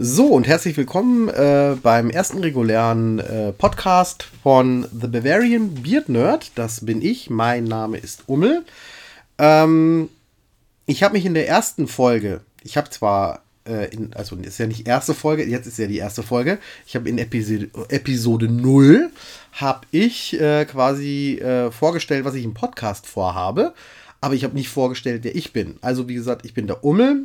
So und herzlich willkommen äh, beim ersten regulären äh, Podcast von The Bavarian Beard Nerd. Das bin ich. Mein Name ist Ummel. Ähm, ich habe mich in der ersten Folge, ich habe zwar, äh, in, also ist ja nicht erste Folge, jetzt ist ja die erste Folge. Ich habe in Episode, Episode 0 habe ich äh, quasi äh, vorgestellt, was ich im Podcast vorhabe. Aber ich habe nicht vorgestellt, wer ich bin. Also wie gesagt, ich bin der Ummel.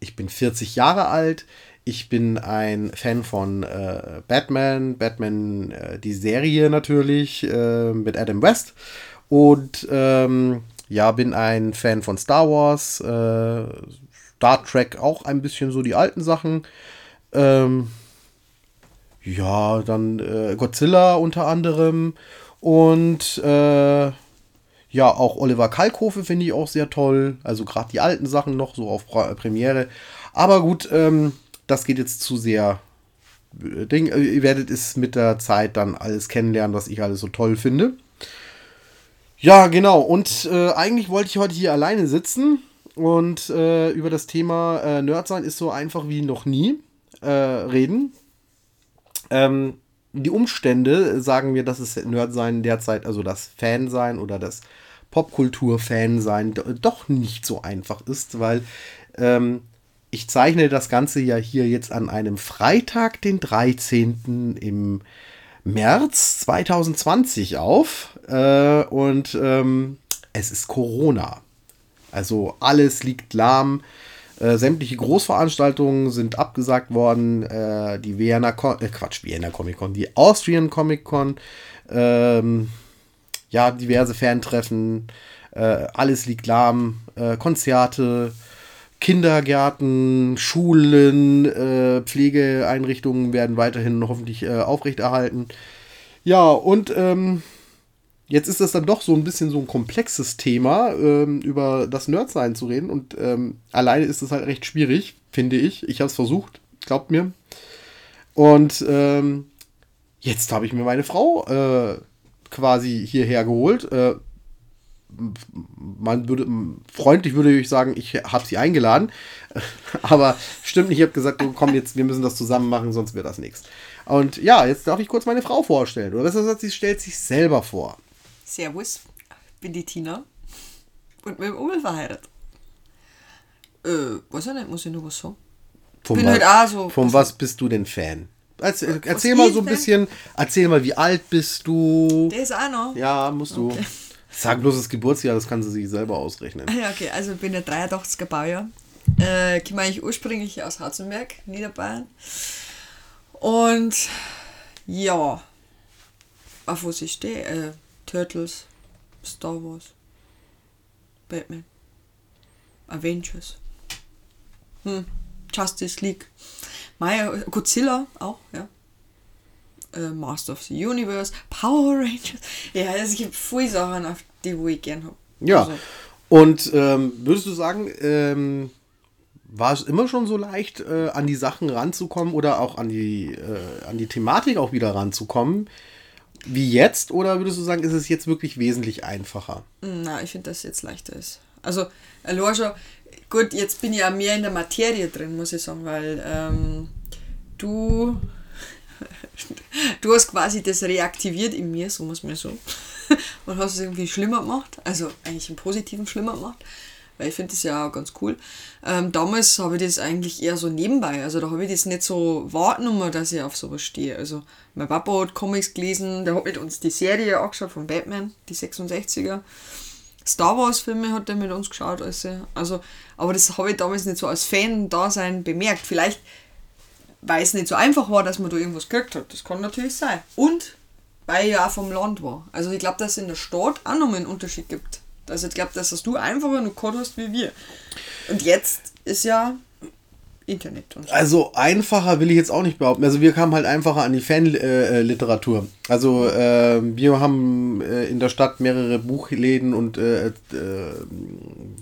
Ich bin 40 Jahre alt. Ich bin ein Fan von äh, Batman, Batman äh, die Serie natürlich äh, mit Adam West und ähm, ja, bin ein Fan von Star Wars, äh, Star Trek auch ein bisschen so die alten Sachen. Ähm, ja, dann äh, Godzilla unter anderem und äh, ja, auch Oliver Kalkofe finde ich auch sehr toll. Also gerade die alten Sachen noch so auf Premiere. Aber gut, ähm, das geht jetzt zu sehr. Äh, Ding. Äh, ihr werdet es mit der Zeit dann alles kennenlernen, was ich alles so toll finde. Ja, genau. Und äh, eigentlich wollte ich heute hier alleine sitzen und äh, über das Thema äh, Nerd sein ist so einfach wie noch nie äh, reden. Ähm, die Umstände sagen mir, dass es Nerd sein derzeit, also das Fan sein oder das Popkultur-Fan sein, doch nicht so einfach ist, weil ähm, ich zeichne das Ganze ja hier jetzt an einem Freitag, den 13. im März 2020 auf. Äh, und ähm, es ist Corona. Also alles liegt lahm. Äh, sämtliche Großveranstaltungen sind abgesagt worden. Äh, die Vienna, Con äh, Quatsch, Vienna Comic Con, die Austrian Comic Con, ähm, ja, diverse Fantreffen, äh, alles liegt lahm, äh, Konzerte, Kindergärten, Schulen, äh, Pflegeeinrichtungen werden weiterhin hoffentlich äh, aufrechterhalten. Ja, und ähm, jetzt ist das dann doch so ein bisschen so ein komplexes Thema, ähm, über das Nerdsein zu reden. Und ähm, alleine ist es halt recht schwierig, finde ich. Ich habe es versucht, glaubt mir. Und ähm, jetzt habe ich mir meine Frau äh, quasi hierher geholt. Äh, man würde, freundlich würde ich sagen, ich habe sie eingeladen. Aber stimmt nicht, ich habe gesagt, komm jetzt, wir müssen das zusammen machen, sonst wird das nichts. Und ja, jetzt darf ich kurz meine Frau vorstellen. Oder besser gesagt, sie stellt sich selber vor. Servus, bin die Tina und mit dem Ummel verheiratet. Äh, weiß ich nicht, muss ich noch was sagen? Von bin was, halt auch so. Von was bist du denn Fan? Erzähl, erzähl mal so ein bisschen, erzähl mal, wie alt bist du? Der ist auch noch. Ja, musst du. Sag bloß das Geburtsjahr, das kann sie sich selber ausrechnen. Ja, okay, also ich bin der 83er Baujahr. Äh, komme eigentlich ursprünglich aus Harzenberg, Niederbayern. Und ja, auf was ich stehe, äh, Turtles, Star Wars, Batman, Avengers, hm, Justice League, Maya, Godzilla auch, ja äh, Master of the Universe, Power Rangers. Ja, es gibt viele Sachen, auf die wo ich gern habe. Ja. Also. Und ähm, würdest du sagen, ähm, war es immer schon so leicht, äh, an die Sachen ranzukommen oder auch an die, äh, an die Thematik auch wieder ranzukommen? Wie jetzt? Oder würdest du sagen, ist es jetzt wirklich wesentlich einfacher? Na, ich finde, dass es jetzt leichter ist. Also, schon, gut, jetzt bin ich ja mehr in der Materie drin, muss ich sagen, weil ähm, du du hast quasi das reaktiviert in mir, so muss man so. Und hast es irgendwie schlimmer gemacht. Also eigentlich im Positiven schlimmer gemacht. Weil ich finde das ja auch ganz cool. Ähm, damals habe ich das eigentlich eher so nebenbei. Also da habe ich das nicht so wahrgenommen, dass ich auf sowas stehe. Also mein Papa hat Comics gelesen, der hat mit uns die Serie angeschaut von Batman, die 66er. Star Wars Filme hat er mit uns geschaut. Also, also aber das habe ich damals nicht so als Fan-Dasein bemerkt. Vielleicht weil es nicht so einfach war, dass man da irgendwas gekriegt hat. Das kann natürlich sein. Und weil ich ja auch vom Land war. Also ich glaube, dass es in der Stadt auch noch einen Unterschied gibt. Also ich glaube, dass das du einfacher noch gehabt hast wie wir. Und jetzt ist ja Internet. Und so. Also einfacher will ich jetzt auch nicht behaupten. Also wir kamen halt einfacher an die Fanliteratur. also äh, wir haben äh, in der Stadt mehrere Buchläden und äh, äh,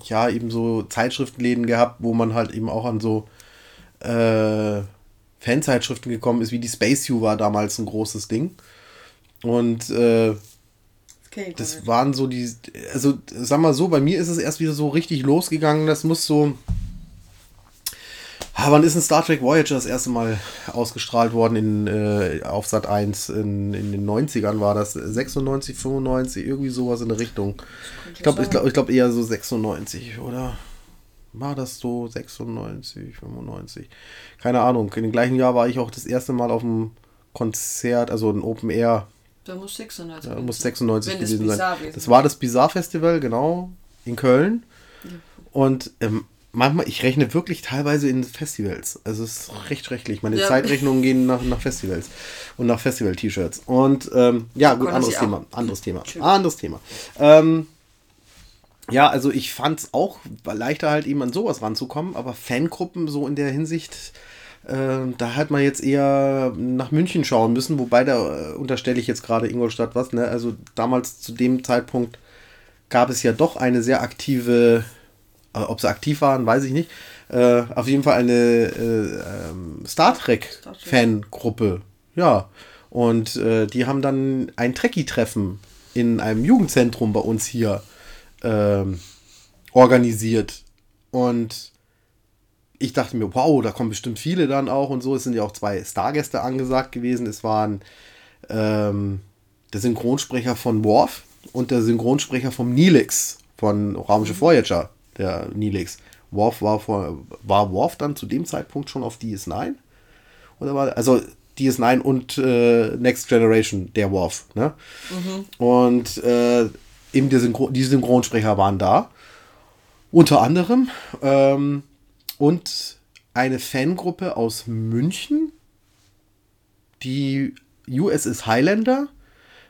ja eben so Zeitschriftenläden gehabt, wo man halt eben auch an so äh, Fanzeitschriften gekommen ist, wie die Space U war damals ein großes Ding. Und äh, okay, das waren so die, also sag mal so, bei mir ist es erst wieder so richtig losgegangen. Das muss so, Ah, wann ist ein Star Trek Voyager das erste Mal ausgestrahlt worden in, äh, auf Sat 1? In, in den 90ern war das 96, 95, irgendwie sowas in der Richtung. Ich glaube ich glaub, ich glaub eher so 96, oder? War das so 96, 95? Keine Ahnung. In dem gleichen Jahr war ich auch das erste Mal auf einem Konzert, also ein Open Air. Da muss 96 Da muss 96 Wenn das gewesen sein. Das war das Bizarre Festival, genau, in Köln. Und ähm, manchmal, ich rechne wirklich teilweise in Festivals. Also es ist recht schrecklich. Meine Ja. Zeitrechnungen gehen nach, nach Festivals und nach Festival-T-Shirts. Und ähm, ja, gut, anderes Sie auch. Thema. Anderes Thema. Anderes Thema. Ähm, ja, also ich fand es auch leichter halt eben an sowas ranzukommen, aber Fangruppen so in der Hinsicht, äh, da hat man jetzt eher nach München schauen müssen, wobei da äh, unterstelle ich jetzt gerade Ingolstadt was, ne? Also damals zu dem Zeitpunkt gab es ja doch eine sehr aktive, äh, ob sie aktiv waren, weiß ich nicht, äh, auf jeden Fall eine äh, ähm, Star Trek. Fangruppe, ja. Und äh, die haben dann ein Trekkie-Treffen in einem Jugendzentrum bei uns hier ähm, organisiert. Und ich dachte mir, wow, da kommen bestimmt viele dann auch und so. Es sind ja auch zwei Stargäste angesagt gewesen. Es waren ähm, der Synchronsprecher von Worf und der Synchronsprecher vom Neelix von Raumschiff Voyager, der Neelix. Worf war, vor, war Worf dann zu dem Zeitpunkt schon auf DS9? Oder war, also DS9 und äh, Next Generation, der Worf. Ne? Und äh, eben die, Synchro die Synchronsprecher waren da. Unter anderem. Ähm, und eine Fangruppe aus München, die USS Highlander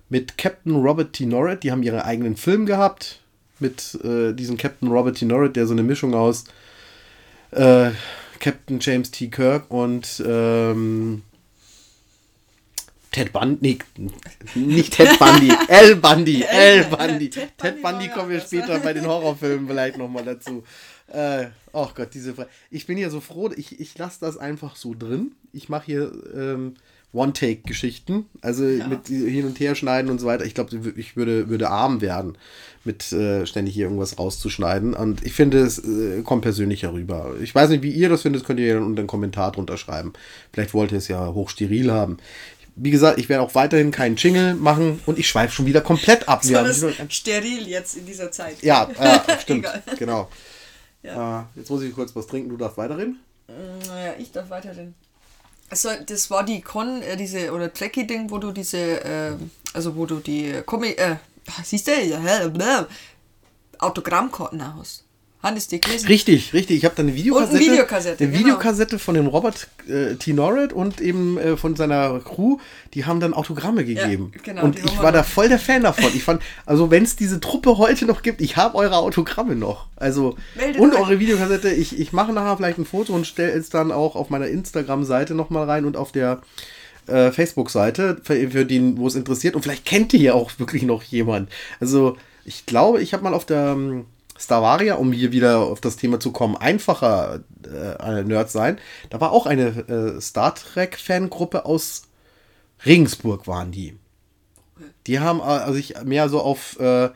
mit Captain Robert T. Norrit. Die haben ihren eigenen Film gehabt mit äh, diesem Captain Robert T. Norrit, der so eine Mischung aus äh, Captain James T. Kirk und ähm, Ted Bundy, nee, nicht Ted Bundy, L. Bundy, L. Bundy. Ted Ted Bundy kommen wir ja später bei den Horrorfilmen vielleicht nochmal dazu. Äh, oh Gott, diese Frage. Ich bin ja so froh, ich, ich lasse das einfach so drin. Ich mache hier ähm, One-Take-Geschichten, also mit hin und her schneiden und so weiter. Ich glaube, ich würde, würde arm werden, mit äh, ständig hier irgendwas rauszuschneiden. Und ich finde, es äh, kommt persönlicher rüber. Ich weiß nicht, wie ihr das findet, könnt ihr ja dann unter einen Kommentar drunter schreiben. Vielleicht wollt ihr es ja hochsteril haben. Wie gesagt, ich werde auch weiterhin keinen Jingle machen und ich schweife schon wieder komplett ab. So das wieder ein- steril jetzt in dieser Zeit. ja, äh, stimmt, genau. Ja. Äh, jetzt muss ich kurz was trinken, du darfst weiterreden. Naja, ich darf weiterreden. Also, das war die Con, äh, diese, oder Trekkie-Ding, wo du diese, äh, also wo du die Comic, äh, siehst du, ja, Autogrammkarten hast. Hannes, die gelesen? Richtig, richtig. Ich habe da eine Videokassette. Und eine Videokassette, Eine genau. Videokassette von dem Robert äh, T. Norrit und eben äh, von seiner Crew. Die haben dann Autogramme gegeben. genau, und ich war da voll der Fan davon. Ich fand, also wenn es diese Truppe heute noch gibt, ich habe eure Autogramme noch. Also Meldet und euch. eure Videokassette. Ich, ich mache nachher vielleicht ein Foto und stelle es dann auch auf meiner Instagram-Seite nochmal rein und auf der äh, Facebook-Seite, für, für den, wo es interessiert. Und vielleicht kennt ihr ja auch wirklich noch jemand. Also, ich glaube, ich habe mal auf der ähm, Stavaria, um hier wieder auf das Thema zu kommen, einfacher äh, Nerd sein. Da war auch eine äh, Star Trek-Fangruppe aus Regensburg, waren die. Die haben äh, sich mehr so auf, äh,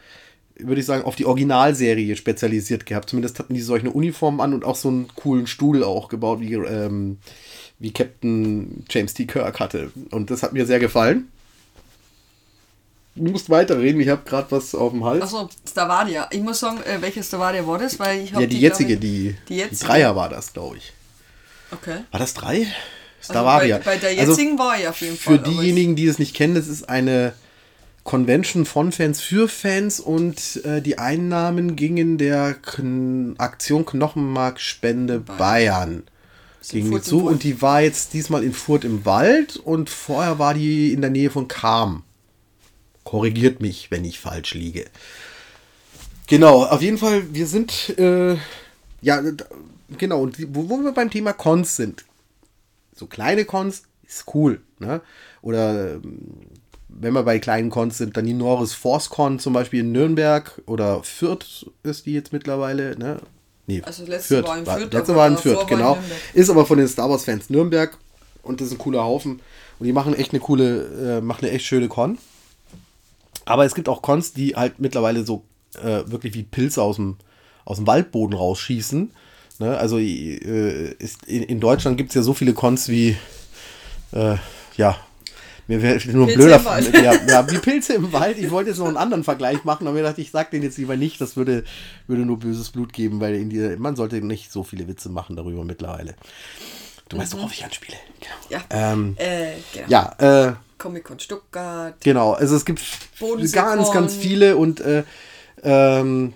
würde ich sagen, auf die Originalserie spezialisiert gehabt. Zumindest hatten die solche Uniformen an und auch so einen coolen Stuhl auch gebaut, wie, ähm, wie Captain James T. Kirk hatte. Und das hat mir sehr gefallen. Du musst weiterreden, ich habe gerade was auf dem Hals. Achso, Stavaria. Ich muss sagen, äh, welche Stavaria war das? Weil ich ja, die, die, jetzige, ich- die, die die jetzige. Dreier war das, glaube ich. Okay. War das drei? Also Stavaria. bei, bei der Also, jetzigen war ich auf jeden Für Fall. aber diejenigen, die es nicht kennen, das ist eine Convention von Fans für Fans und äh, die Einnahmen gingen der Kn Aktion Knochenmarkspende Bayern. In Ging die zu und die war jetzt diesmal in Furt im Wald und vorher war die in der Nähe von Kam. Korrigiert mich, wenn ich falsch liege. Genau, auf jeden Fall, wir sind, äh, ja, genau, und wo, wo wir beim Thema Cons sind. So kleine Cons ist cool, ne? Oder ähm, wenn wir bei kleinen Cons sind, dann die Norris Force Con zum Beispiel in Nürnberg oder Fürth ist die jetzt mittlerweile, ne? Nee, Also letzte war in Fürth, letzte war in Fürth, in genau. Nürnberg. Ist aber von den Star Wars Fans Nürnberg und das ist ein cooler Haufen und die machen echt eine coole, äh, machen eine echt schöne Con. Aber es gibt auch Cons, die halt mittlerweile so äh, wirklich wie Pilze aus dem, aus dem Waldboden rausschießen. Ne? Also äh, ist, in, in Deutschland gibt es ja so viele Cons wie, äh, ja, mir wäre nur Pilze blöder. im Wald. Ja, ja, wie Pilze im Wald. Ich wollte jetzt noch einen anderen Vergleich machen, aber mir dachte, ich sag den jetzt lieber nicht. Das würde, würde nur böses Blut geben, weil in die, man sollte nicht so viele Witze machen darüber mittlerweile. Du weißt, worauf ich anspiele. Genau. Mhm. Ja. Ähm, Äh, genau. ja, äh, Comic-Con Stuttgart. Genau, also es gibt ganz, ganz viele und äh, ähm,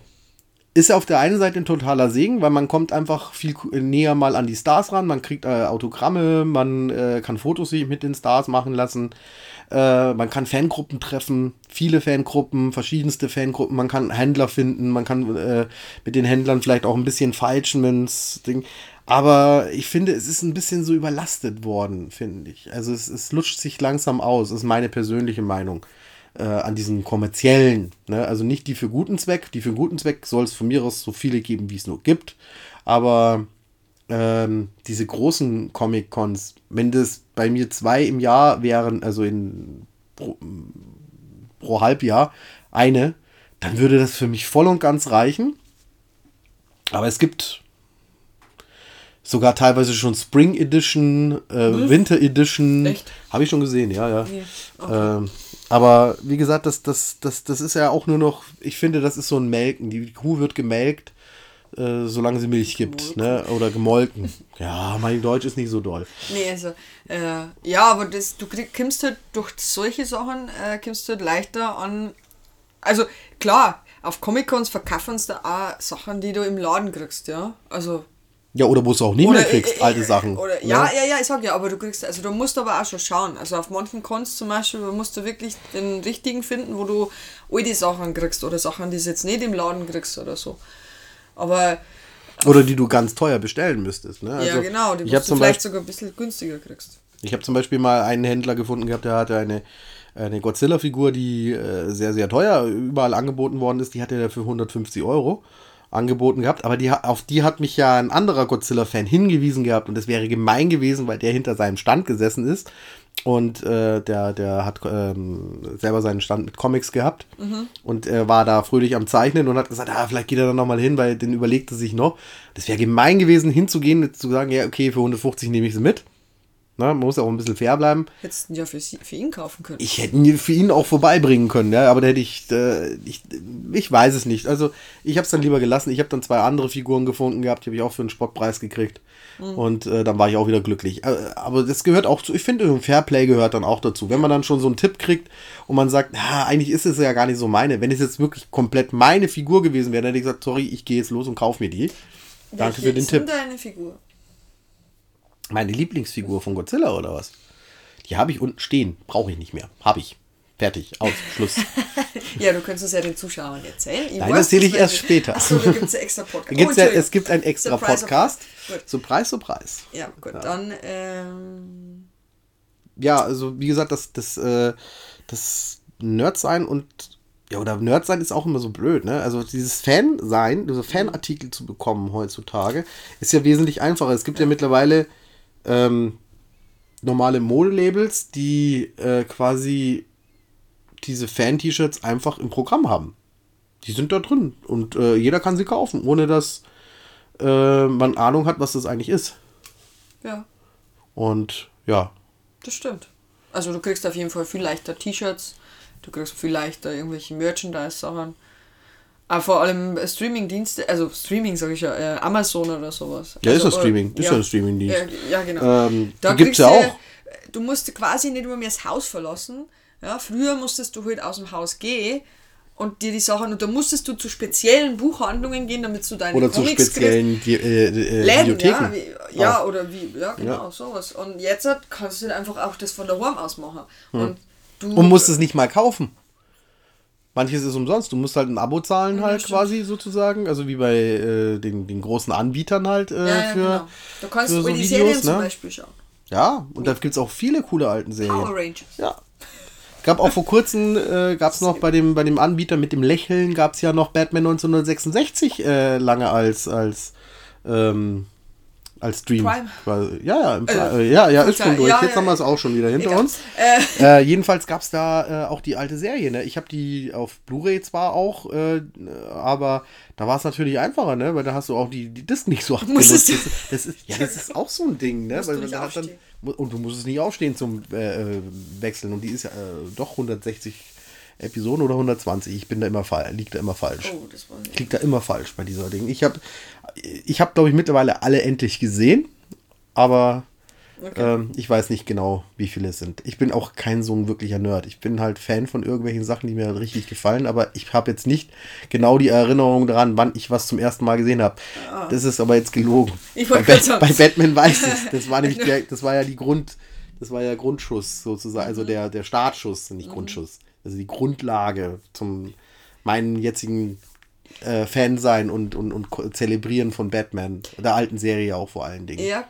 ist ja auf der einen Seite ein totaler Segen, weil man kommt einfach viel näher mal an die Stars ran, man kriegt äh, Autogramme, man äh, kann Fotos sich mit den Stars machen lassen, äh, man kann Fangruppen treffen, viele Fangruppen, verschiedenste Fangruppen, man kann Händler finden, man kann äh, mit den Händlern vielleicht auch ein bisschen Falschmünz Ding. Aber ich finde, es ist ein bisschen so überlastet worden, finde ich. Also es, es lutscht sich langsam aus, ist meine persönliche Meinung äh, an diesen kommerziellen. Ne? Also nicht die für guten Zweck. Die für guten Zweck soll es von mir aus so viele geben, wie es nur gibt. Aber ähm, diese großen Comic-Cons, wenn das bei mir zwei im Jahr wären, also in pro, pro Halbjahr eine, dann würde das für mich voll und ganz reichen. Aber es gibt sogar teilweise schon Spring Edition, äh, Winter Edition. Habe ich schon gesehen, ja, ja. Nee, okay. Ähm, aber wie gesagt, das, das, das, das ist ja auch nur noch, ich finde, das ist so ein Melken. Die Kuh wird gemelkt, äh, solange sie Milch gibt. Ne? Oder gemolken. Ja, mein Deutsch ist nicht so doll. Nee, also, äh, ja, aber das, du krieg, kommst halt durch solche Sachen, äh, kommst du halt leichter an. Also, klar, auf Comic-Cons verkaufen sie da auch Sachen, die du im Laden kriegst, ja. Also, Ja, oder wo du auch nie mehr kriegst, äh, äh, alte Sachen. Oder, ne? ja, ja, ja, ich sag ja, aber du kriegst, also du musst aber auch schon schauen. Also auf manchen Cons zum Beispiel musst du wirklich den richtigen finden, wo du alte Sachen kriegst oder Sachen, die du jetzt nicht im Laden kriegst oder so. Aber Oder die du ganz teuer bestellen müsstest. Ne? ja, Also, genau, die ich musst habe du zum, vielleicht Beispiel, sogar ein bisschen günstiger kriegst. ich hab zum Beispiel mal einen Händler gefunden gehabt, der hatte eine, eine Godzilla-Figur, die äh, sehr, sehr teuer überall angeboten worden ist. Die hatte er für 150 Euro angeboten gehabt, aber die, auf die hat mich ja ein anderer Godzilla-Fan hingewiesen gehabt und das wäre gemein gewesen, weil der hinter seinem Stand gesessen ist und äh, der, der hat ähm, selber seinen Stand mit Comics gehabt und er war da fröhlich am Zeichnen und hat gesagt, ah, vielleicht geht er dann nochmal hin, weil den überlegte sich noch. Das wäre gemein gewesen, hinzugehen und zu sagen, ja, okay, für 150 nehme ich sie mit. Na, man muss ja auch ein bisschen fair bleiben. Hättest du ja für, sie, für ihn kaufen können. Ich hätte ihn für ihn auch vorbeibringen können, ja, aber da hätte ich, äh, ich, ich weiß es nicht. Also ich habe es dann lieber gelassen. Ich habe dann zwei andere Figuren gefunden gehabt, die habe ich auch für einen Spottpreis gekriegt. Und äh, dann war ich auch wieder glücklich. Äh, aber das gehört auch zu, ich finde, ein Fairplay gehört dann auch dazu. Wenn man dann schon so einen Tipp kriegt und man sagt, na, eigentlich ist es ja gar nicht so meine. Wenn es jetzt wirklich komplett meine Figur gewesen wäre, dann hätte ich gesagt, sorry, ich gehe jetzt los und kauf mir die. Danke Welche für den ist Tipp. denn deine Figur? Meine Lieblingsfigur von Godzilla oder was? Die habe ich unten stehen. Brauche ich nicht mehr. Habe ich. Fertig. Aus. Schluss. Ja, du könntest es ja den Zuschauern erzählen. Nein, das erzähle ich erst später. Achso, da gibt es ja extra Podcast. Oh, ja, es gibt einen extra Surprise, Podcast. surprise. Preis. Ja, gut, dann, ähm, Ja, also wie gesagt, das, das, äh, das Nerd sein und ja, oder Nerd sein ist auch immer so blöd, ne? Also dieses Fan sein, diese Fanartikel zu bekommen heutzutage, ist ja wesentlich einfacher. Es gibt ja, mittlerweile ähm, normale Modelabels, die äh, quasi diese Fan-T-Shirts einfach im Programm haben. Die sind da drin und äh, jeder kann sie kaufen, ohne dass äh, man Ahnung hat, was das eigentlich ist. ja, Und ja, das stimmt. Also du kriegst auf jeden Fall viel leichter T-Shirts, du kriegst viel leichter irgendwelche Merchandise-Sachen. Aber vor allem Streaming-Dienste, also Streaming sage ich ja, äh, Amazon oder sowas. Ja, ist also, ja Streaming. Ist ja ein Streaming-Dienst. Ja, ja genau. Ähm, da gibt's kriegst ja auch. Du musst quasi nicht mehr das Haus verlassen. Ja, früher musstest du halt aus dem Haus gehen und dir die Sachen, und da musstest du zu speziellen Buchhandlungen gehen, damit du deine Oder zu Comics speziellen Di äh, äh, Läden, Bibliotheken. ja, wie, ja oder wie, ja, genau, Ja. sowas. Und jetzt kannst du halt einfach auch das von daheim aus machen. Und du. Und musst es nicht mal kaufen. Manches ist umsonst. Du musst halt ein Abo zahlen Ja, halt stimmt. quasi sozusagen. Also wie bei äh, den, den großen Anbietern halt äh, ja, ja, für. genau. Du kannst für so die Serien zum ne? Beispiel schauen. Ja, und da gibt es auch viele coole alten Serien. Power Rangers. Ja. Gab auch vor kurzem, äh, gab es noch bei dem, bei dem Anbieter mit dem Lächeln, gab es ja noch Batman 1966 äh, lange als, als ähm, als Stream. Prime. Ja, ja, im, äh, ja, ja, ist schon durch. Ja, Jetzt ja, haben wir es auch schon wieder hinter egal. uns. Äh. Äh, jedenfalls gab es da äh, auch die alte Serie. Ne? Ich habe die auf Blu-ray zwar auch, äh, aber da war es natürlich einfacher, ne? weil da hast du auch die, die Disc nicht so abgenutzt. Das, das, ist, ja, das ist auch so ein Ding. Ne? Weil, dann, und du musst es nicht aufstehen zum äh, Wechseln. Und die ist ja doch 160 Episoden oder 120. Ich bin da immer falsch, liegt da immer falsch. Oh, das war Liegt da immer falsch bei dieser Ding. Ich habe, ich habe glaube ich mittlerweile alle endlich gesehen, aber okay. ähm, ich weiß nicht genau, wie viele es sind. Ich bin auch kein so ein wirklicher Nerd. Ich bin halt Fan von irgendwelchen Sachen, die mir richtig gefallen, aber ich habe jetzt nicht genau die Erinnerung daran, wann ich was zum ersten Mal gesehen habe. Ah. Das ist aber jetzt gelogen. bei, Bat bei Batman weiß ich. Das war nämlich der, das war ja die Grund, das war ja Grundschuss sozusagen, also mhm. der, der Startschuss, nicht mhm. Grundschuss also die Grundlage zum meinen jetzigen äh, Fan sein und, und, und zelebrieren von Batman, der alten Serie auch vor allen Dingen. Ja,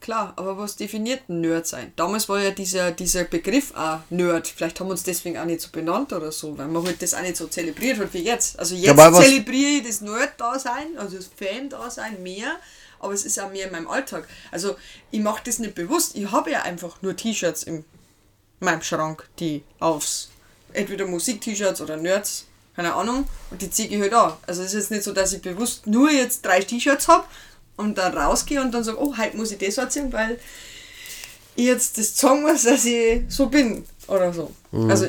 klar, aber was definiert ein Nerd sein? Damals war ja dieser, dieser Begriff auch Nerd. Vielleicht haben wir uns deswegen auch nicht so benannt oder so, weil man halt das auch nicht so zelebriert hat wie jetzt. Also jetzt ja, zelebriere ich das Nerd-Dasein, also das Fan-Dasein mehr, aber es ist auch mehr in meinem Alltag. Also ich mache das nicht bewusst. Ich habe ja einfach nur T-Shirts in meinem Schrank, die aufs entweder Musik-T-Shirts oder Nerds, keine Ahnung, und die ziehe ich halt an. Also es ist jetzt nicht so, dass ich bewusst nur jetzt drei T-Shirts habe und dann rausgehe und dann sage, oh, heute muss ich das anziehen, weil ich jetzt das sagen muss, dass ich so bin oder so. Mhm. Also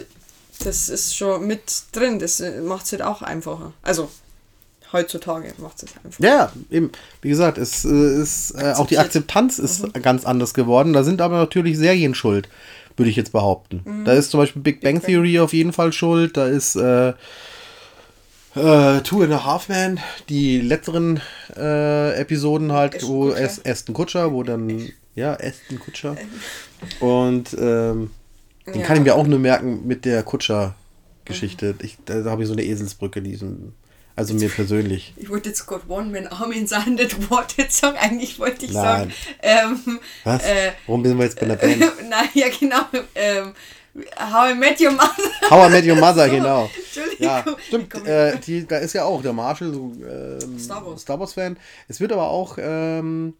das ist schon mit drin, das macht es halt auch einfacher. Also heutzutage macht es einfach. Ja, eben. Wie gesagt, es äh, ist äh, auch die Akzeptanz ist mhm. ganz anders geworden. Da sind aber natürlich Serien schuld würde ich jetzt behaupten. Mhm. Da ist zum Beispiel Big Bang Theory auf jeden Fall schuld. Da ist äh, äh, Two and a Half Men, die letzteren äh, Episoden halt, Ashton wo Kutscher. Aston Kutscher, wo dann, ja, Aston Kutscher. Und ähm, den ja. kann ich mir auch nur merken mit der Kutscher-Geschichte. Mhm. da habe ich so eine Eselsbrücke, diesen also mir persönlich. Ich wollte jetzt gerade One Man Army in Wort jetzt sagen. Eigentlich wollte ich Nein. sagen. Ähm, Was? Äh, Warum sind wir jetzt bei der Band? Äh, nein, ja genau. Ähm, How I Met Your Mother. How I Met Your Mother, genau. Entschuldigung. Ja, stimmt. Äh, die, da ist ja auch der Marshall, so, ähm, Star Wars. Star Wars Fan. Es wird aber auch ähm,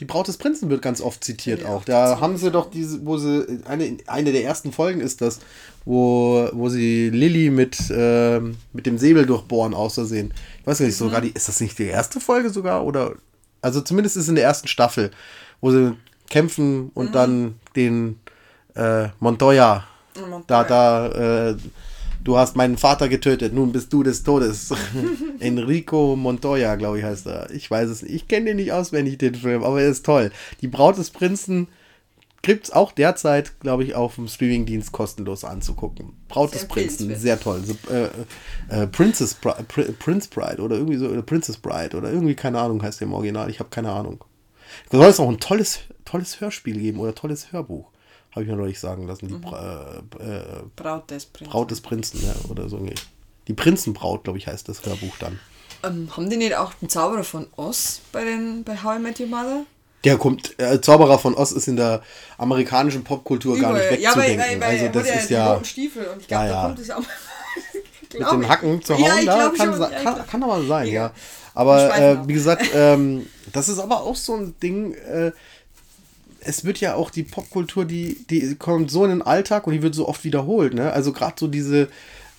die Braut des Prinzen wird ganz oft zitiert ja, auch. Da haben sie doch diese, wo sie, eine, eine der ersten Folgen ist das, wo, wo sie Lilly mit, äh, mit dem Säbel durchbohren außersehen. Ich weiß gar nicht, mhm. sogar die, ist das nicht die erste Folge sogar? Oder, also zumindest ist es in der ersten Staffel, wo sie kämpfen und mhm. dann den äh, Montoya, Montoya, da, da, äh, du hast meinen Vater getötet, nun bist du des Todes. Enrico Montoya, glaube ich, heißt er. Ich weiß es nicht. Ich kenne den nicht auswendig, den Film, aber er ist toll. Die Braut des Prinzen gibt es auch derzeit, glaube ich, auf dem Streamingdienst kostenlos anzugucken. Braut sehr des Prinzen, sehr toll. So, äh, äh, Princess Bride, Prince Bride oder irgendwie so, oder Princess Bride oder irgendwie, keine Ahnung, heißt der im Original. Ich habe keine Ahnung. Da soll es auch ein tolles, tolles Hörspiel geben oder tolles Hörbuch. Habe ich mir neulich sagen lassen. Die mhm. Bra äh, äh, Braut des Prinzen. Braut des Prinzen, ja, oder so. Die Prinzenbraut, glaube ich, heißt das Hörbuch dann. Ähm, haben die nicht auch den Zauberer von Oz bei, den, bei How I Met Your Mother? Der kommt, äh, Zauberer von Oz ist in der amerikanischen Popkultur gar nicht wegzudenken. Ja, weil, weil, also das ist ja, Stiefel und ich glaube, ja, ja. da kommt es auch mit den Hacken zu hauen, ja, kann, schon, ja, kann, kann, aber sein, ja. Aber äh, wie gesagt, ähm, das ist aber auch so ein Ding, äh, es wird ja auch die Popkultur, die, die kommt so in den Alltag und die wird so oft wiederholt, ne? Also gerade so diese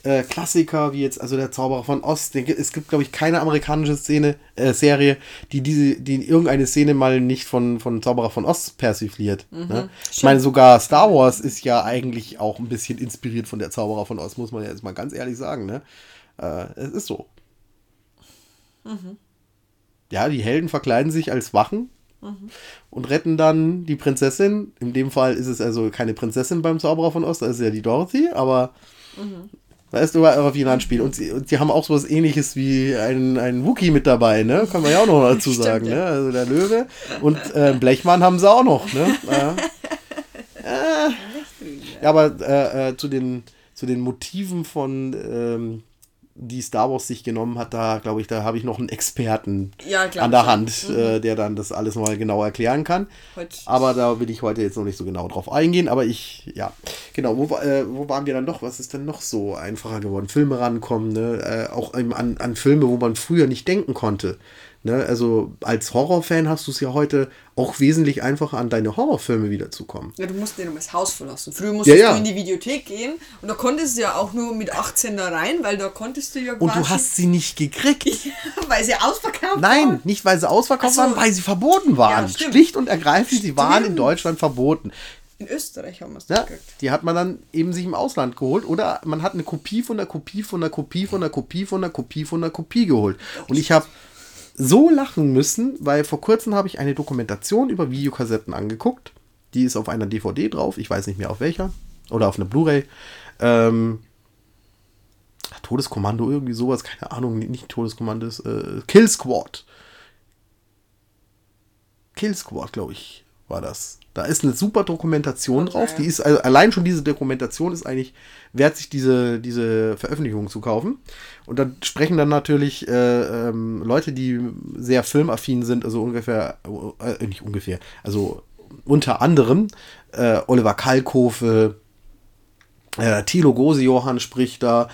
äh, Klassiker wie jetzt, also der Zauberer von Ost, den, es gibt, glaube ich, keine amerikanische Szene, äh, Serie, die diese, die irgendeine Szene mal nicht von, von Zauberer von Ost persifliert. Mhm, ne? Ich meine, sogar Star Wars ist ja eigentlich auch ein bisschen inspiriert von der Zauberer von Ost, muss man ja jetzt mal ganz ehrlich sagen, ne? Äh, es ist so. Mhm. Ja, die Helden verkleiden sich als Wachen Mhm. Und retten dann die Prinzessin. In dem Fall ist es also keine Prinzessin beim Zauberer von Ost, das ist ja die Dorothy, aber mhm. weißt du, auf ihn anspielen. Und sie, und die haben auch so was ähnliches wie einen, einen Wookie mit dabei, ne? Kann man ja auch noch dazu Stimmt, sagen, ja. ne? Also der Löwe. Und äh, Blechmann haben sie auch noch, ne? äh, ja, aber äh, äh, zu, den, zu den Motiven von ähm, die Star Wars sich genommen hat, da glaube ich, da habe ich noch einen Experten ja, an der Hand, mhm. äh, der dann das alles mal genau erklären kann. Heute. Aber da will ich heute jetzt noch nicht so genau drauf eingehen. Aber ich, ja, genau, wo, äh, wo waren wir dann noch? Was ist denn noch so einfacher geworden? Filme rankommen, ne? Äh, auch an, an Filme, wo man früher nicht denken konnte. Ne? Also als Horrorfan hast du es ja heute auch wesentlich einfacher, an deine Horrorfilme wiederzukommen. Ja, du musst nicht um das Haus verlassen. Früher musstest Ja, ja. du in die Videothek gehen und da konntest du ja auch nur mit 18 da rein, weil da konntest du ja Und du hast sie nicht gekriegt. weil sie ausverkauft Nein, waren. nicht weil sie ausverkauft so. waren, weil sie verboten waren. Ja. Schlicht und ergreifend, sie waren in. Deutschland verboten. In Österreich haben wir es Ja, gekriegt. die hat man dann eben sich im Ausland geholt oder man hat eine Kopie von der Kopie von der Kopie von der Kopie von der Kopie von der Kopie geholt. Und ich habe so lachen müssen, weil vor kurzem habe ich eine Dokumentation über Videokassetten angeguckt. Die ist auf einer DVD drauf, ich weiß nicht mehr auf welcher. Oder auf einer Blu-ray. Ähm, Todeskommando, irgendwie sowas, keine Ahnung, nicht Todeskommando, ist, äh, Kill Squad. Kill Squad, glaube ich, war das. Da ist eine super Dokumentation drauf. Die ist, also allein schon diese Dokumentation ist eigentlich wert, sich diese, diese Veröffentlichung zu kaufen. Und dann sprechen dann natürlich äh, ähm, Leute, die sehr filmaffin sind, also ungefähr, äh, nicht ungefähr, also unter anderem äh, Oliver Kalkofe, äh, Thilo Gose-Johann spricht da,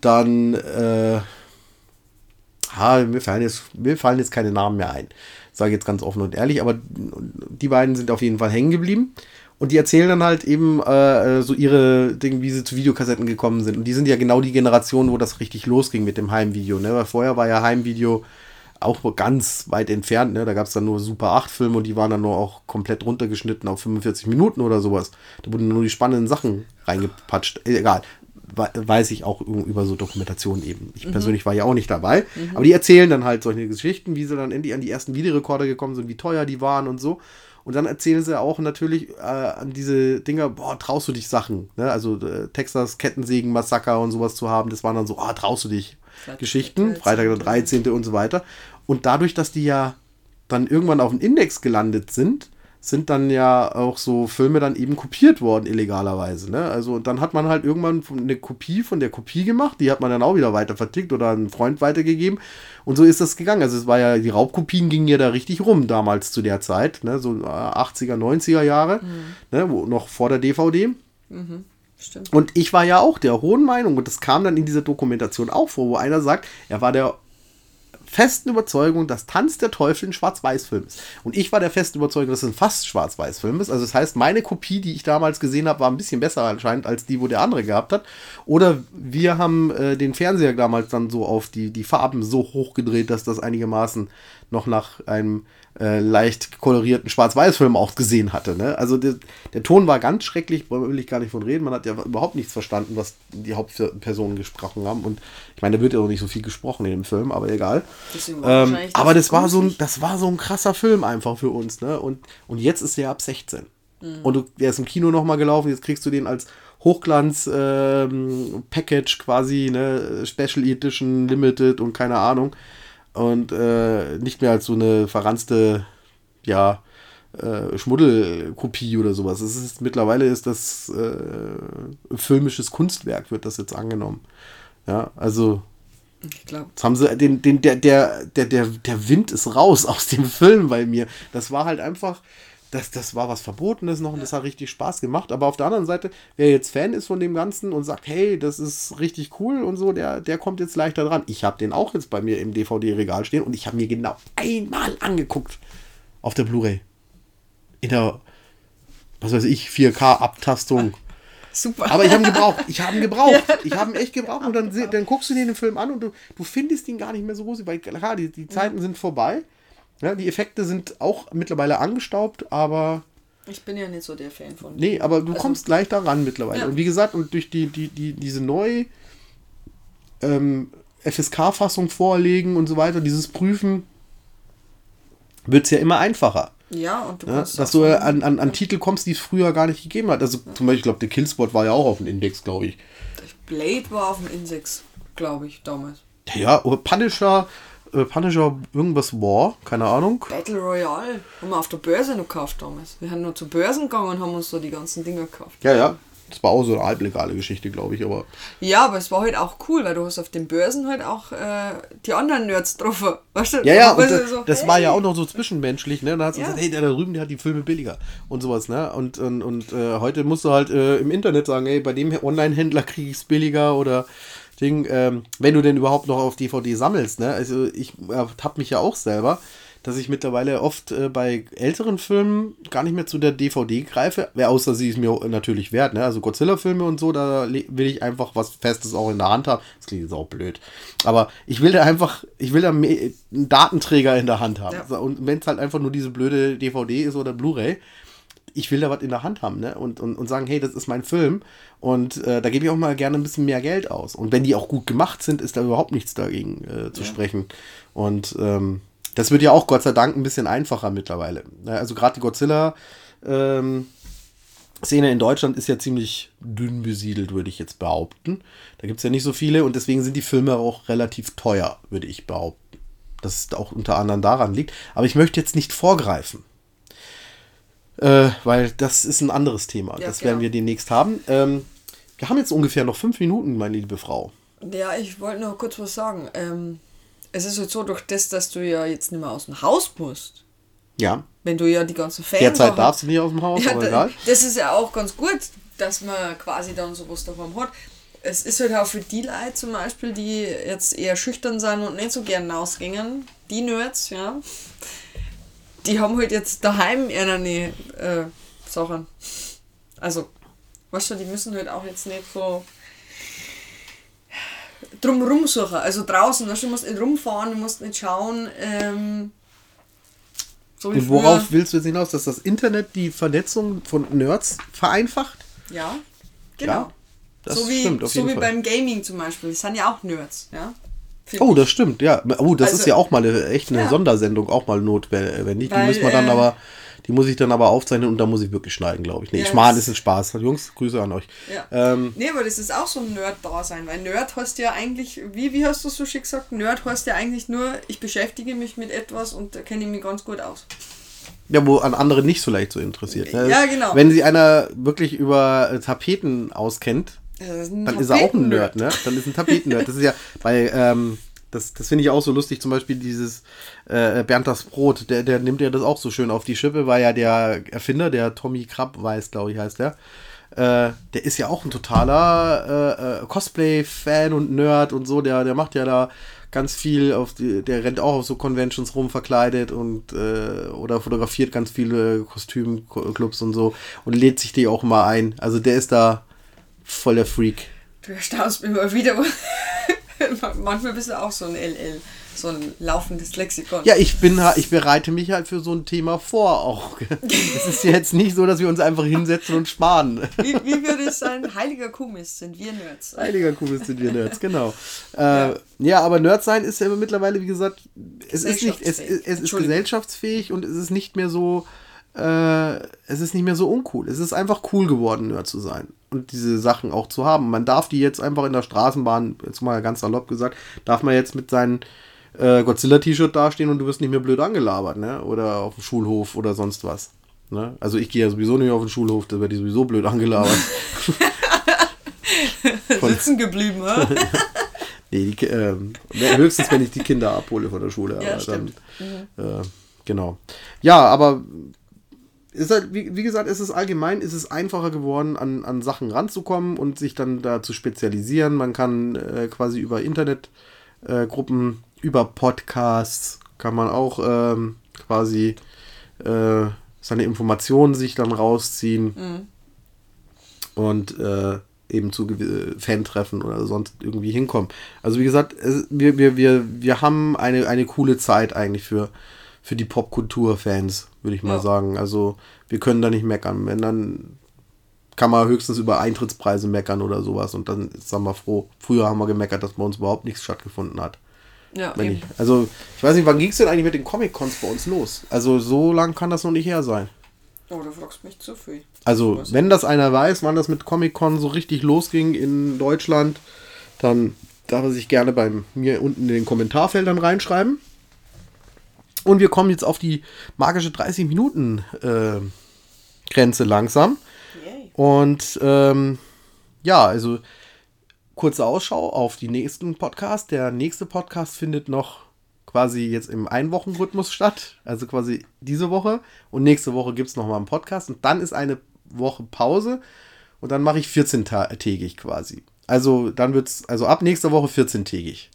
dann, äh, ha, mir, fallen jetzt, mir fallen jetzt keine Namen mehr ein. Sage jetzt ganz offen und ehrlich, aber die beiden sind auf jeden Fall hängen geblieben. Und die erzählen dann halt eben äh, so ihre Dinge, wie sie zu Videokassetten gekommen sind. Und die sind ja genau die Generation, wo das richtig losging mit dem Heimvideo. Ne? Weil vorher war ja Heimvideo auch ganz weit entfernt. Ne? Da gab es dann nur Super 8 Filme und die waren dann nur auch komplett runtergeschnitten auf 45 Minuten oder sowas. Da wurden nur die spannenden Sachen reingepatscht. Egal. We- Weiß ich auch über so Dokumentationen eben. Ich persönlich war ja auch nicht dabei. Aber die erzählen dann halt solche Geschichten, wie sie dann endlich an die ersten Videorekorder gekommen sind, wie teuer die waren und so. Und dann erzählen sie auch natürlich äh, an diese Dinger, boah, traust du dich Sachen. Ne? Also äh, Texas Kettensägen-Massaker und sowas zu haben, das waren dann so, ah, traust du dich Freitag Geschichten, der Freitag der 13. 13. und so weiter. Und dadurch, dass die ja dann irgendwann auf dem Index gelandet sind, sind dann ja auch so Filme dann eben kopiert worden, illegalerweise. Ne? Also dann hat man halt irgendwann eine Kopie von der Kopie gemacht, die hat man dann auch wieder weiter vertickt oder einen Freund weitergegeben. Und so ist das gegangen. Also es war ja, die Raubkopien gingen ja da richtig rum damals zu der Zeit, ne? so äh, 80er, 90er Jahre, ne? Wo, noch vor der DVD. Stimmt. Und ich war ja auch der hohen Meinung, und das kam dann in dieser Dokumentation auch vor, wo einer sagt, er war der festen Überzeugung, dass Tanz der Teufel ein Schwarz-Weiß-Film ist. Und ich war der festen Überzeugung, dass es ein fast Schwarz-Weiß-Film ist. Also das heißt, meine Kopie, die ich damals gesehen habe, war ein bisschen besser anscheinend als die, wo der andere gehabt hat. Oder wir haben äh, den Fernseher damals dann so auf die, die Farben so hochgedreht, dass das einigermaßen noch nach einem äh, leicht kolorierten Schwarz-Weiß-Film auch gesehen hatte. Ne? Also der, der Ton war ganz schrecklich, will ich gar nicht von reden. Man hat ja überhaupt nichts verstanden, was die Hauptpersonen gesprochen haben. Und ich meine, da wird ja auch nicht so viel gesprochen in dem Film, aber egal. Ähm, aber das war, so ein, das war so ein krasser Film einfach für uns. Ne? Und, und jetzt ist der ab 16. Mhm. Und du, der ist im Kino nochmal gelaufen, jetzt kriegst du den als Hochglanz-Package quasi, ne? Special Edition, Limited und keine Ahnung. Und äh, nicht mehr als so eine verranzte, ja, äh, Schmuddelkopie oder sowas. Es ist, mittlerweile ist das äh, filmisches Kunstwerk, wird das jetzt angenommen. Ja, also Ich glaube. Jetzt haben sie den, den, der, der, der, der, der Wind ist raus aus dem Film bei mir. Das war halt einfach, das, das war was Verbotenes noch und das hat richtig Spaß gemacht. Aber auf der anderen Seite, wer jetzt Fan ist von dem Ganzen und sagt, hey, das ist richtig cool und so, der, der kommt jetzt leichter dran. Ich habe den auch jetzt bei mir im DVD-Regal stehen und ich habe mir genau einmal angeguckt auf der Blu-ray. In der, was weiß ich, 4K-Abtastung. Super. Aber ich habe ihn gebraucht. Ich habe ihn gebraucht. Ich habe ihn echt gebraucht. Und dann, dann guckst du dir den Film an und du, du findest ihn gar nicht mehr so groß. Weil klar, die, die Zeiten sind vorbei. Ja, die Effekte sind auch mittlerweile angestaubt, aber ich bin ja nicht so der Fan von. nee, aber du Also- kommst leichter ran mittlerweile. Ja. Und wie gesagt, und durch die, die, die, diese neue ähm, FSK-Fassung vorlegen und so weiter, dieses Prüfen, wird es ja immer einfacher. Ja, und du Ja, dass du an, an, an Titel kommst, die es früher gar nicht gegeben hat. Also zum Beispiel, ich glaube, der Killspot war ja auch auf dem Index, glaube ich. Blade war auf dem Index, glaube ich, damals. Ja, oder Punisher, äh, Punisher irgendwas War, keine Ahnung. Battle Royale haben wir auf der Börse noch gekauft damals. Wir haben nur zu Börsen gegangen und haben uns so die ganzen Dinger gekauft. Ja, ja. Das war auch so eine halblegale Geschichte, glaube ich, aber. Ja, aber es war halt auch cool, weil du hast auf den Börsen halt auch äh, die anderen Nerds drauf. Weißt du? Ja, ja, und das, so, das hey. war ja auch noch so zwischenmenschlich, ne? Da hast du Ja. gesagt, hey, der da drüben, der hat die Filme billiger und sowas, ne? Und, und, und äh, heute musst du halt äh, im Internet sagen, hey, bei dem Online-Händler kriege ich es billiger oder Ding, ähm, wenn du denn überhaupt noch auf DVD sammelst, ne? Also ich äh, hab mich ja auch selber, dass ich mittlerweile oft äh, bei älteren Filmen gar nicht mehr zu der DVD greife, wer außer sie ist mir natürlich wert, ne? Also Godzilla-Filme und so, da will ich einfach was Festes auch in der Hand haben. Das klingt jetzt auch blöd. Aber ich will da einfach, ich will da einen Datenträger in der Hand haben. Ja. Und wenn es halt einfach nur diese blöde DVD ist oder Blu-ray, ich will da was in der Hand haben, ne? Und, und, und sagen, hey, das ist mein Film. Und äh, da gebe ich auch mal gerne ein bisschen mehr Geld aus. Und wenn die auch gut gemacht sind, ist da überhaupt nichts dagegen äh, zu ja. sprechen. Und ähm, das wird ja auch Gott sei Dank ein bisschen einfacher mittlerweile. Also gerade die Godzilla ähm, Szene in Deutschland ist ja ziemlich dünn besiedelt, würde ich jetzt behaupten. Da gibt es ja nicht so viele und deswegen sind die Filme auch relativ teuer, würde ich behaupten. Das ist auch unter anderem daran liegt. Aber ich möchte jetzt nicht vorgreifen. Äh, weil das ist ein anderes Thema. Ja, das werden wir demnächst haben. Ähm, wir haben jetzt ungefähr noch fünf Minuten, meine liebe Frau. Ja, ich wollte noch kurz was sagen. Ähm, es ist halt so, durch das, dass du ja jetzt nicht mehr aus dem Haus musst. Ja. Wenn du ja die ganzen Fans. Derzeit darfst du nicht aus dem Haus, ja, aber egal. Das ist ja auch ganz gut, dass man quasi dann sowas davon hat. Es ist halt auch für die Leute zum Beispiel, die jetzt eher schüchtern sind und nicht so gern rausgingen, die Nerds, ja, die haben halt jetzt daheim ihre äh, Sachen. Also, weißt du, die müssen halt auch jetzt nicht so drumherum suchen. Also draußen, du musst nicht rumfahren, du musst nicht schauen. Ähm, so Und worauf willst du jetzt hinaus, dass das Internet die Vernetzung von Nerds vereinfacht? Ja, genau. Ja, das so wie, stimmt, auf so jeden wie Fall. beim Gaming zum Beispiel. Das sind ja auch Nerds, ja. Oh, das stimmt, ja. Oh, das also, ist ja auch mal eine, echt eine ja. Sondersendung, auch mal notwendig. Weil, die müssen wir dann äh, aber die muss ich dann aber aufzeichnen und da muss ich wirklich schneiden, glaube ich. Nee, ja, Schmarrn ist ein Spaß. Jungs, Grüße an euch. Ja. Ähm, nee, aber das ist auch so ein Nerd-Dasein, weil Nerd heißt ja eigentlich, wie, wie hast du so schick gesagt? Nerd heißt ja eigentlich nur, ich beschäftige mich mit etwas und da kenne ich mich ganz gut aus. Ja, wo an andere nicht so leicht so interessiert. Ne? Ja, genau. Wenn sich einer wirklich über Tapeten auskennt, ist dann ist er auch ein Nerd, ne? Dann ist ein Tapeten-Nerd. Das ist ja bei ähm, das, das finde ich auch so lustig, zum Beispiel dieses äh, Bernd das Brot, der, der nimmt ja das auch so schön auf die Schippe, weil ja der Erfinder, der Tommy Krabb weiß, glaube ich, heißt der. Äh, der ist ja auch ein totaler äh, äh, Cosplay-Fan und Nerd und so, der, der macht ja da ganz viel auf die, der rennt auch auf so Conventions rum verkleidet und äh, oder fotografiert ganz viele Kostümclubs und so und lädt sich die auch mal ein. Also der ist da voll der Freak. Du erstaunst mich mal wieder. Manchmal bist du auch so ein LL, so ein laufendes Lexikon. Ja, ich bin ich bereite mich halt für so ein Thema vor auch. es ist jetzt nicht so, dass wir uns einfach hinsetzen und sparen. Wie, wie würde es sein? Heiliger Kumis sind wir Nerds. Heiliger Kumis sind wir Nerds, genau. Äh, ja. ja. aber Nerd sein ist ja mittlerweile, wie gesagt, es ist nicht, es, es ist gesellschaftsfähig und es ist nicht mehr so, äh, es ist nicht mehr so uncool. Es ist einfach cool geworden, Nerd zu sein und diese Sachen auch zu haben. Man darf die jetzt einfach in der Straßenbahn, jetzt mal ganz salopp gesagt, darf man jetzt mit seinem äh, Godzilla-T-Shirt dastehen und du wirst nicht mehr blöd angelabert, ne? Oder auf dem Schulhof oder sonst was. Ne? Also ich gehe ja sowieso nicht auf den Schulhof, da werde ich sowieso blöd angelabert. Sitzen geblieben, oder? nee, die, äh, höchstens, wenn ich die Kinder abhole von der Schule. Ja, stimmt. Dann, mhm. äh, genau. Ja, aber ist halt, wie, wie gesagt, ist es allgemein, ist es einfacher geworden, an, an Sachen ranzukommen und sich dann da zu spezialisieren. Man kann äh, quasi über Internetgruppen, äh, über Podcasts, kann man auch ähm, quasi äh, seine Informationen sich dann rausziehen mhm. und äh, eben zu Fan-Treffen oder sonst irgendwie hinkommen. Also wie gesagt, es, wir, wir, wir, wir haben eine, eine coole Zeit eigentlich für, für die Popkultur-Fans würde ich mal ja. sagen. Also wir können da nicht meckern. Wenn dann kann man höchstens über Eintrittspreise meckern oder sowas und dann ist wir froh. Früher haben wir gemeckert, dass bei uns überhaupt nichts stattgefunden hat. Ja, ich, also, ich weiß nicht, wann ging es denn eigentlich mit den Comic-Cons bei uns los? Also, so lang kann das noch nicht her sein. Oh, du fragst mich zu viel. Also, wenn das einer weiß, wann das mit Comic-Con so richtig losging in Deutschland, dann darf er sich gerne bei mir unten in den Kommentarfeldern reinschreiben. Und wir kommen jetzt auf die magische 30 Minuten äh, Grenze langsam. Yay. Und ähm, ja, also kurze Ausschau auf die nächsten Podcasts. Der nächste Podcast findet noch quasi jetzt im Einwochenrhythmus statt. Also quasi diese Woche. Und nächste Woche gibt es nochmal einen Podcast. Und dann ist eine Woche Pause. Und dann mache ich 14-tägig quasi. Also dann wird es, also ab nächster Woche 14-tägig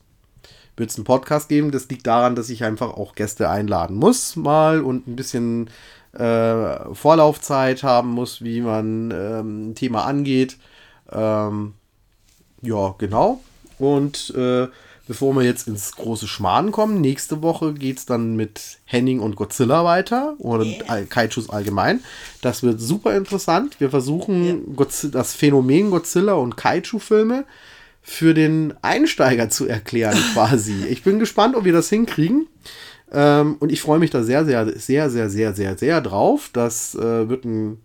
wird es einen Podcast geben. Das liegt daran, dass ich einfach auch Gäste einladen muss mal und ein bisschen äh, Vorlaufzeit haben muss, wie man ähm, ein Thema angeht. Ähm, ja, genau. Und äh, bevor wir jetzt ins große Schmarrn kommen, nächste Woche geht es dann mit Henning und Godzilla weiter oder yeah. Kaijus allgemein. Das wird super interessant. Wir versuchen yeah. das Phänomen Godzilla und Kaiju-Filme für den Einsteiger zu erklären, quasi. ich bin gespannt, ob wir das hinkriegen. Ähm, und ich freue mich da sehr, sehr, sehr, sehr, sehr, sehr, sehr drauf. Das äh, wird ein,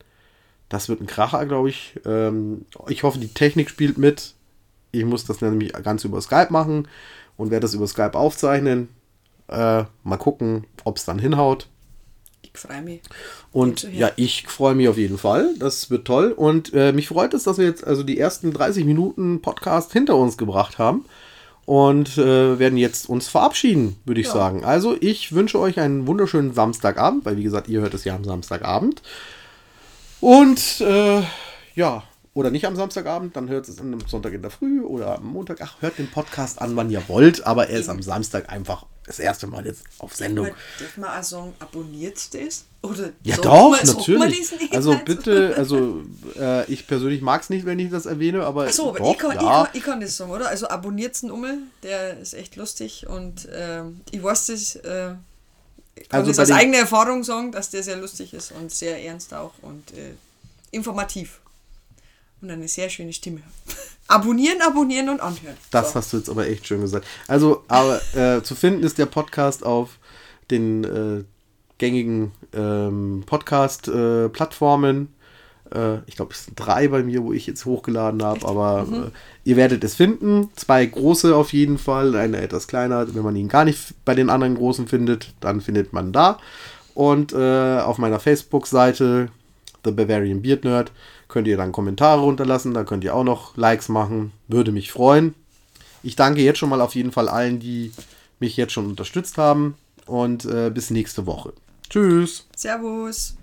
das wird ein Kracher, glaube ich. Ähm, ich hoffe, die Technik spielt mit. Ich muss das nämlich ganz über Skype machen und werde das über Skype aufzeichnen. Äh, mal gucken, ob es dann hinhaut. Ich freue mich. Und ja, ich freue mich auf jeden Fall. Das wird toll. Und äh, mich freut es, dass wir jetzt also die ersten 30 Minuten Podcast hinter uns gebracht haben. Und äh, werden jetzt uns verabschieden, würde ich ja. sagen. Also, ich wünsche euch einen wunderschönen Samstagabend, weil wie gesagt, ihr hört es ja am Samstagabend. Und äh, ja, oder nicht am Samstagabend, dann hört es am Sonntag in der Früh oder am Montag. Ach, hört den Podcast an, wann ihr wollt, aber er ist am Samstag einfach das erste Mal jetzt auf Sendung. Darf man sagen, abonniert das? Oder ja, doch, natürlich. Also bitte, also äh, ich persönlich mag es nicht, wenn ich das erwähne, aber. Achso, aber ich, kann, ja. ich, kann, ich kann das sagen, oder? Also abonniert den Ummel, der ist echt lustig und äh, ich weiß das. Äh, ich kann also das aus eigener Erfahrung sagen, dass der sehr lustig ist und sehr ernst auch und äh, informativ und eine sehr schöne Stimme. abonnieren, abonnieren und anhören. Das so. hast du jetzt aber echt schön gesagt. Also, aber äh, zu finden ist der Podcast auf den äh, gängigen ähm, Podcast-Plattformen. Äh, ich glaube, es sind drei bei mir, wo ich jetzt hochgeladen habe, aber mhm. Äh, ihr werdet es finden. Zwei große auf jeden Fall, eine etwas kleiner. Wenn man ihn gar nicht bei den anderen großen findet, dann findet man da. Und äh, auf meiner Facebook-Seite, The Bavarian Beard Nerd, könnt ihr dann Kommentare runterlassen, da könnt ihr auch noch Likes machen, würde mich freuen. Ich danke jetzt schon mal auf jeden Fall allen, die mich jetzt schon unterstützt haben und äh, bis nächste Woche. Tschüss. Servus.